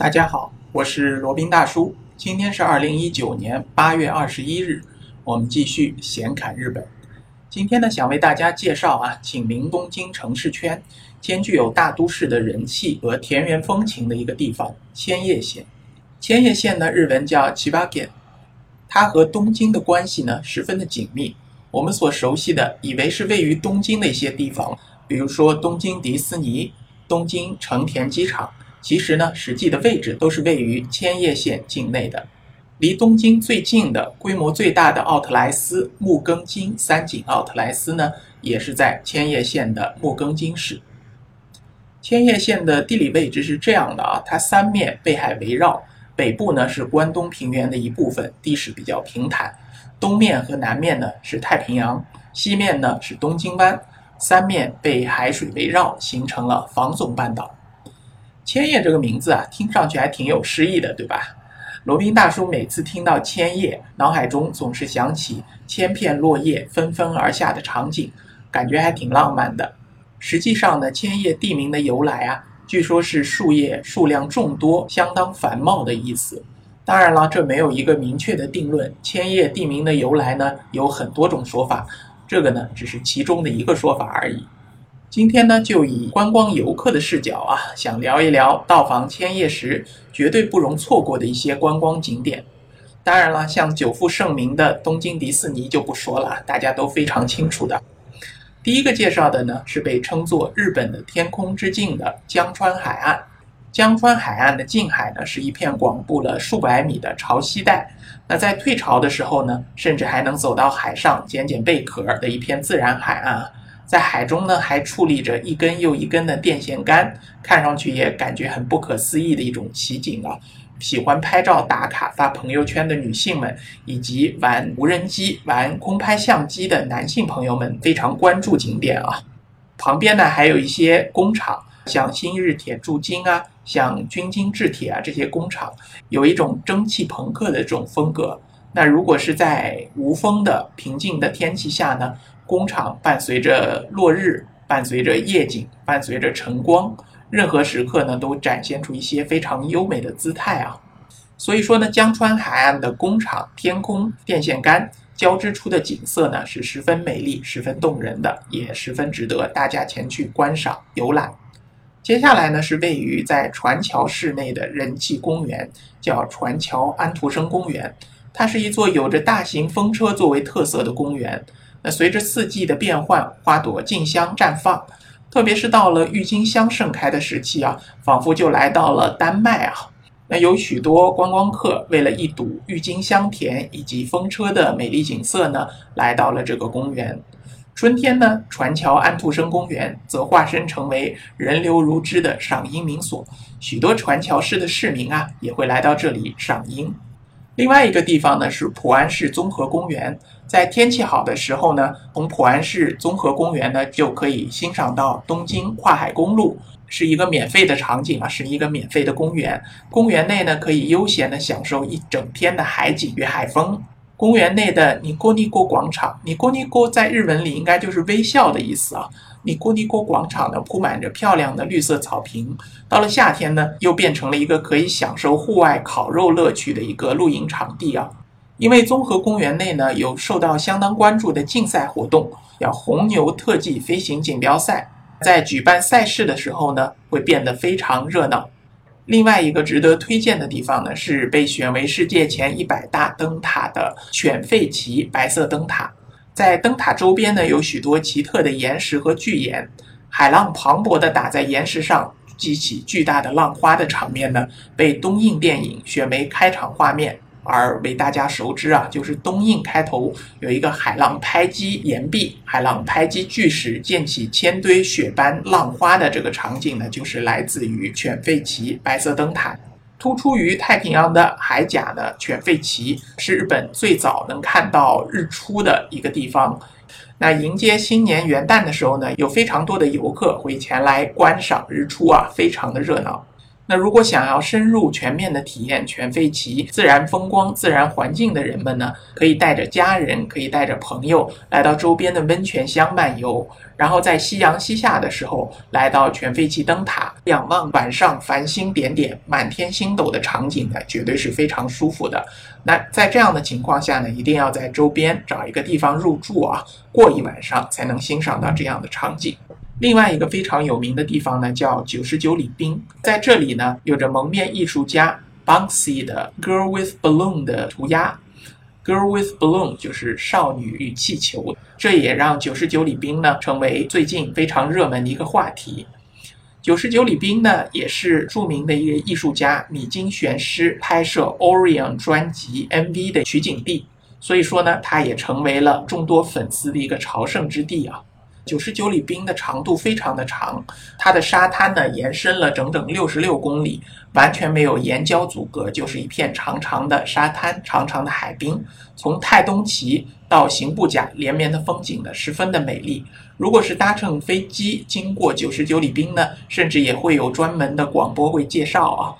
大家好，我是罗宾大叔。今天是二零一九年八月二十一日，我们继续闲侃日本。今天呢，想为大家介绍啊，紧邻东京城市圈，兼具有大都市的人气和田园风情的一个地方——千叶县。千叶县呢，日文叫千葉县，它和东京的关系呢，十分的紧密。我们所熟悉的，以为是位于东京的一些地方，比如说东京迪士尼、东京成田机场。其实呢，实际的位置都是位于千叶县境内的。离东京最近的、规模最大的奥特莱斯木更津三井奥特莱斯呢，也是在千叶县的木更津市。千叶县的地理位置是这样的啊，它三面被海围绕，北部呢是关东平原的一部分，地势比较平坦；东面和南面呢是太平洋，西面呢是东京湾，三面被海水围绕，形成了防总半岛。千叶这个名字啊，听上去还挺有诗意的，对吧？罗宾大叔每次听到千叶，脑海中总是想起千片落叶纷纷而下的场景，感觉还挺浪漫的。实际上呢，千叶地名的由来啊，据说是树叶数量众多、相当繁茂的意思。当然了，这没有一个明确的定论。千叶地名的由来呢，有很多种说法，这个呢，只是其中的一个说法而已。今天呢，就以观光游客的视角啊，想聊一聊到访千叶时绝对不容错过的一些观光景点。当然了，像久负盛名的东京迪士尼就不说了，大家都非常清楚的。第一个介绍的呢，是被称作日本的天空之镜的江川海岸。江川海岸的近海呢，是一片广布了数百米的潮汐带。那在退潮的时候呢，甚至还能走到海上捡捡贝壳的一片自然海岸。在海中呢，还矗立着一根又一根的电线杆，看上去也感觉很不可思议的一种奇景啊！喜欢拍照打卡发朋友圈的女性们，以及玩无人机、玩空拍相机的男性朋友们非常关注景点啊。旁边呢还有一些工厂，像新日铁铸金啊，像军金制铁啊这些工厂，有一种蒸汽朋克的这种风格。那如果是在无风的平静的天气下呢？工厂伴随着落日，伴随着夜景，伴随着晨光，任何时刻呢都展现出一些非常优美的姿态啊。所以说呢，江川海岸的工厂、天空、电线杆交织出的景色呢是十分美丽、十分动人的，也十分值得大家前去观赏游览。接下来呢是位于在船桥市内的人气公园，叫船桥安徒生公园。它是一座有着大型风车作为特色的公园。那随着四季的变换，花朵竞相绽放，特别是到了郁金香盛开的时期啊，仿佛就来到了丹麦啊。那有许多观光客为了一睹郁金香田以及风车的美丽景色呢，来到了这个公园。春天呢，船桥安徒生公园则化身成为人流如织的赏樱名所，许多船桥市的市民啊，也会来到这里赏樱。另外一个地方呢是普安市综合公园，在天气好的时候呢，从普安市综合公园呢就可以欣赏到东京跨海公路，是一个免费的场景啊，是一个免费的公园。公园内呢可以悠闲的享受一整天的海景与海风。公园内的尼哥尼哥广场，尼哥尼哥在日文里应该就是微笑的意思啊。尼古尼国广场呢，铺满着漂亮的绿色草坪。到了夏天呢，又变成了一个可以享受户外烤肉乐趣的一个露营场地啊。因为综合公园内呢，有受到相当关注的竞赛活动，叫红牛特技飞行锦标赛。在举办赛事的时候呢，会变得非常热闹。另外一个值得推荐的地方呢，是被选为世界前一百大灯塔的犬吠奇白色灯塔。在灯塔周边呢，有许多奇特的岩石和巨岩，海浪磅礴地打在岩石上，激起巨大的浪花的场面呢，被东映电影选为开场画面，而为大家熟知啊，就是东映开头有一个海浪拍击岩壁，海浪拍击巨石，溅起千堆雪般浪花的这个场景呢，就是来自于犬吠奇白色灯塔。突出于太平洋的海甲的，犬吠崎是日本最早能看到日出的一个地方。那迎接新年元旦的时候呢，有非常多的游客会前来观赏日出啊，非常的热闹。那如果想要深入全面的体验犬吠奇自然风光、自然环境的人们呢，可以带着家人，可以带着朋友来到周边的温泉乡漫游，然后在夕阳西下的时候来到犬吠奇灯塔，仰望晚上繁星点点、满天星斗的场景呢，绝对是非常舒服的。那在这样的情况下呢，一定要在周边找一个地方入住啊，过一晚上才能欣赏到这样的场景。另外一个非常有名的地方呢，叫九十九里滨，在这里呢，有着蒙面艺术家 Banksy 的 Girl with Balloon 的涂鸦。Girl with Balloon 就是少女与气球，这也让九十九里滨呢成为最近非常热门的一个话题。九十九里滨呢，也是著名的一个艺术家米津玄师拍摄 Orion 专辑 MV 的取景地，所以说呢，它也成为了众多粉丝的一个朝圣之地啊。九十九里滨的长度非常的长，它的沙滩呢延伸了整整六十六公里，完全没有岩礁阻隔，就是一片长长的沙滩，长长的海滨。从泰东旗到刑部甲连绵的风景呢，十分的美丽。如果是搭乘飞机经过九十九里滨呢，甚至也会有专门的广播会介绍啊。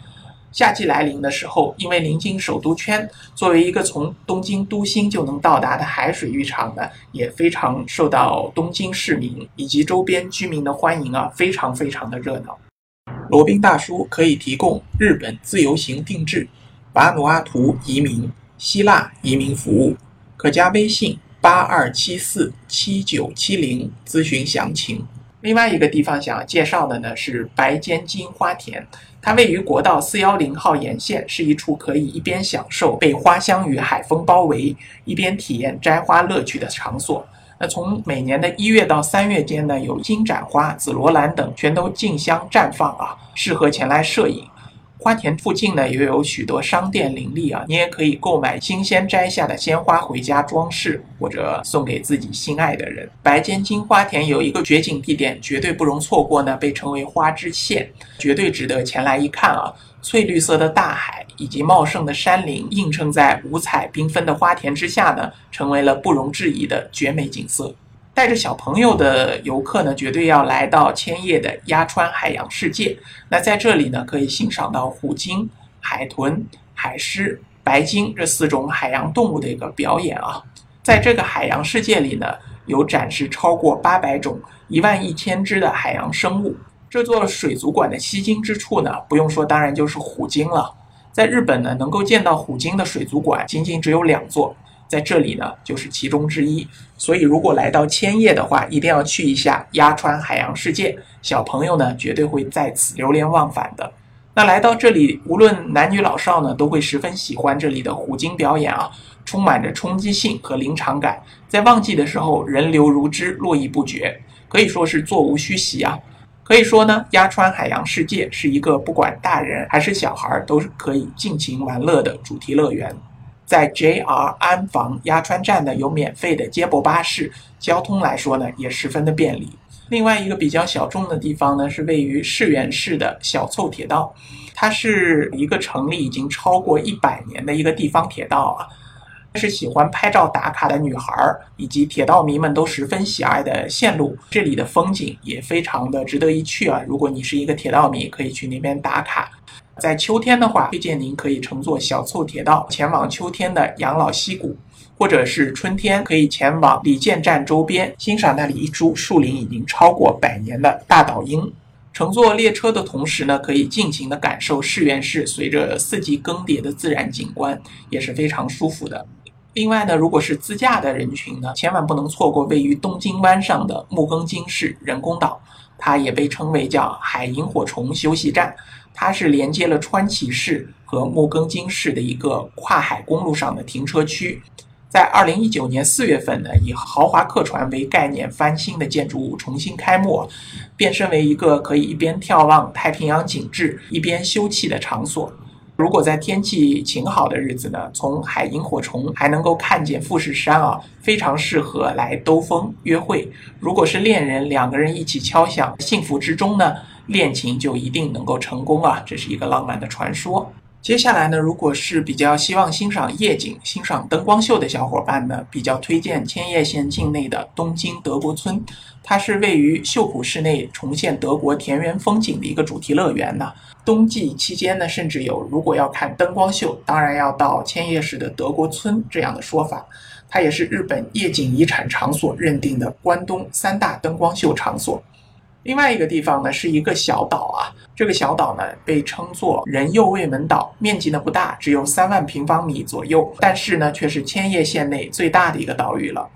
夏季来临的时候，因为临近首都圈，作为一个从东京都心就能到达的海水浴场呢，也非常受到东京市民以及周边居民的欢迎啊，非常非常的热闹。罗宾大叔可以提供日本自由行定制、瓦努阿图移民、希腊移民服务，可加微信八二七四七九七零咨询详情。另外一个地方想要介绍的呢是白间金花田。它位于国道四幺零号沿线，是一处可以一边享受被花香与海风包围，一边体验摘花乐趣的场所。那从每年的一月到三月间呢，有金盏花、紫罗兰等全都竞相绽放啊，适合前来摄影。花田附近呢，也有许多商店林立啊，你也可以购买新鲜摘下的鲜花回家装饰，或者送给自己心爱的人。白间金花田有一个绝景地点，绝对不容错过呢，被称为花之县，绝对值得前来一看啊！翠绿色的大海以及茂盛的山林映衬在五彩缤纷的花田之下呢，成为了不容置疑的绝美景色。带着小朋友的游客呢，绝对要来到千叶的鸭川海洋世界。那在这里呢，可以欣赏到虎鲸、海豚、海狮、白鲸这四种海洋动物的一个表演啊。在这个海洋世界里呢，有展示超过八百种、一万一千只的海洋生物。这座水族馆的吸睛之处呢，不用说，当然就是虎鲸了。在日本呢，能够见到虎鲸的水族馆仅仅只有两座。在这里呢，就是其中之一。所以，如果来到千叶的话，一定要去一下鸭川海洋世界。小朋友呢，绝对会在此流连忘返的。那来到这里，无论男女老少呢，都会十分喜欢这里的虎鲸表演啊，充满着冲击性和临场感。在旺季的时候，人流如织，络绎不绝，可以说是座无虚席啊。可以说呢，鸭川海洋世界是一个不管大人还是小孩都是可以尽情玩乐的主题乐园。在 JR 安房鸭川站呢，有免费的接驳巴士，交通来说呢也十分的便利。另外一个比较小众的地方呢，是位于世园市的小凑铁道，它是一个成立已经超过一百年的一个地方铁道啊，是喜欢拍照打卡的女孩儿以及铁道迷们都十分喜爱的线路。这里的风景也非常的值得一去啊！如果你是一个铁道迷，可以去那边打卡。在秋天的话，推荐您可以乘坐小凑铁道前往秋天的养老溪谷，或者是春天可以前往李建站周边，欣赏那里一株树龄已经超过百年的大岛樱。乘坐列车的同时呢，可以尽情的感受世原市随着四季更迭的自然景观，也是非常舒服的。另外呢，如果是自驾的人群呢，千万不能错过位于东京湾上的木更津市人工岛，它也被称为叫海萤火虫休息站。它是连接了川崎市和木更津市的一个跨海公路上的停车区，在二零一九年四月份呢，以豪华客船为概念翻新的建筑物重新开幕，变身为一个可以一边眺望太平洋景致，一边休憩的场所。如果在天气晴好的日子呢，从海萤火虫还能够看见富士山啊，非常适合来兜风约会。如果是恋人两个人一起敲响幸福之钟呢？恋情就一定能够成功啊！这是一个浪漫的传说。接下来呢，如果是比较希望欣赏夜景、欣赏灯光秀的小伙伴呢，比较推荐千叶县境内的东京德国村。它是位于秀浦市内，重现德国田园风景的一个主题乐园呢。冬季期间呢，甚至有如果要看灯光秀，当然要到千叶市的德国村这样的说法。它也是日本夜景遗产场所认定的关东三大灯光秀场所。另外一个地方呢，是一个小岛啊。这个小岛呢，被称作人右卫门岛，面积呢不大，只有三万平方米左右，但是呢，却是千叶县内最大的一个岛屿了。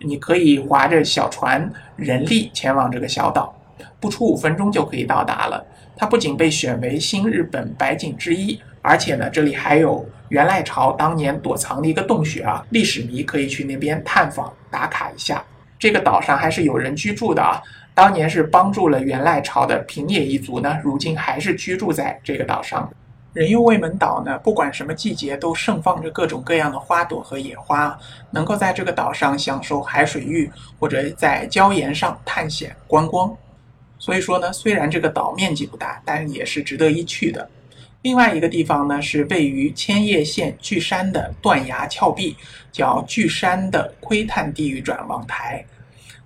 你可以划着小船，人力前往这个小岛，不出五分钟就可以到达了。它不仅被选为新日本百景之一，而且呢，这里还有元赖朝当年躲藏的一个洞穴啊，历史迷可以去那边探访打卡一下。这个岛上还是有人居住的啊。当年是帮助了元赖朝的平野一族呢，如今还是居住在这个岛上。人右卫门岛呢，不管什么季节都盛放着各种各样的花朵和野花，能够在这个岛上享受海水浴，或者在礁岩上探险观光。所以说呢，虽然这个岛面积不大，但也是值得一去的。另外一个地方呢，是位于千叶县巨山的断崖峭壁，叫巨山的窥探地狱转望台。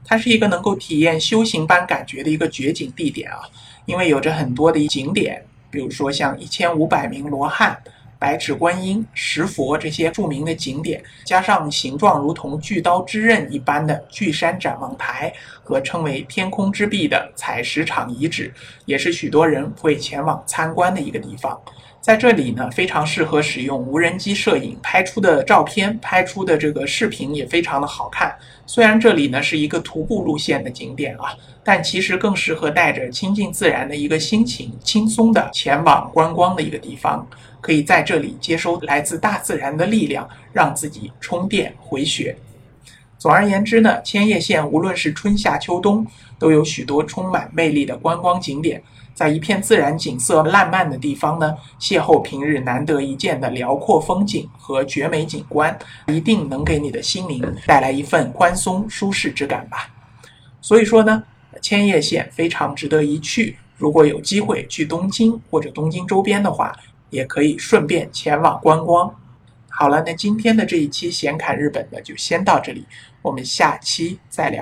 它是一个能够体验修行般感觉的一个绝景地点啊，因为有着很多的景点，比如说像一千五百名罗汉、百尺观音、石佛这些著名的景点，加上形状如同巨刀之刃一般的巨山展望台和称为天空之壁的采石场遗址，也是许多人会前往参观的一个地方。在这里呢，非常适合使用无人机摄影，拍出的照片、拍出的这个视频也非常的好看。虽然这里呢是一个徒步路线的景点啊，但其实更适合带着亲近自然的一个心情，轻松的前往观光的一个地方。可以在这里接收来自大自然的力量，让自己充电回血。总而言之呢，千叶县无论是春夏秋冬，都有许多充满魅力的观光景点。在一片自然景色烂漫的地方呢，邂逅平日难得一见的辽阔风景和绝美景观，一定能给你的心灵带来一份宽松舒适之感吧。所以说呢，千叶县非常值得一去。如果有机会去东京或者东京周边的话，也可以顺便前往观光。好了，那今天的这一期闲侃日本呢，就先到这里，我们下期再聊。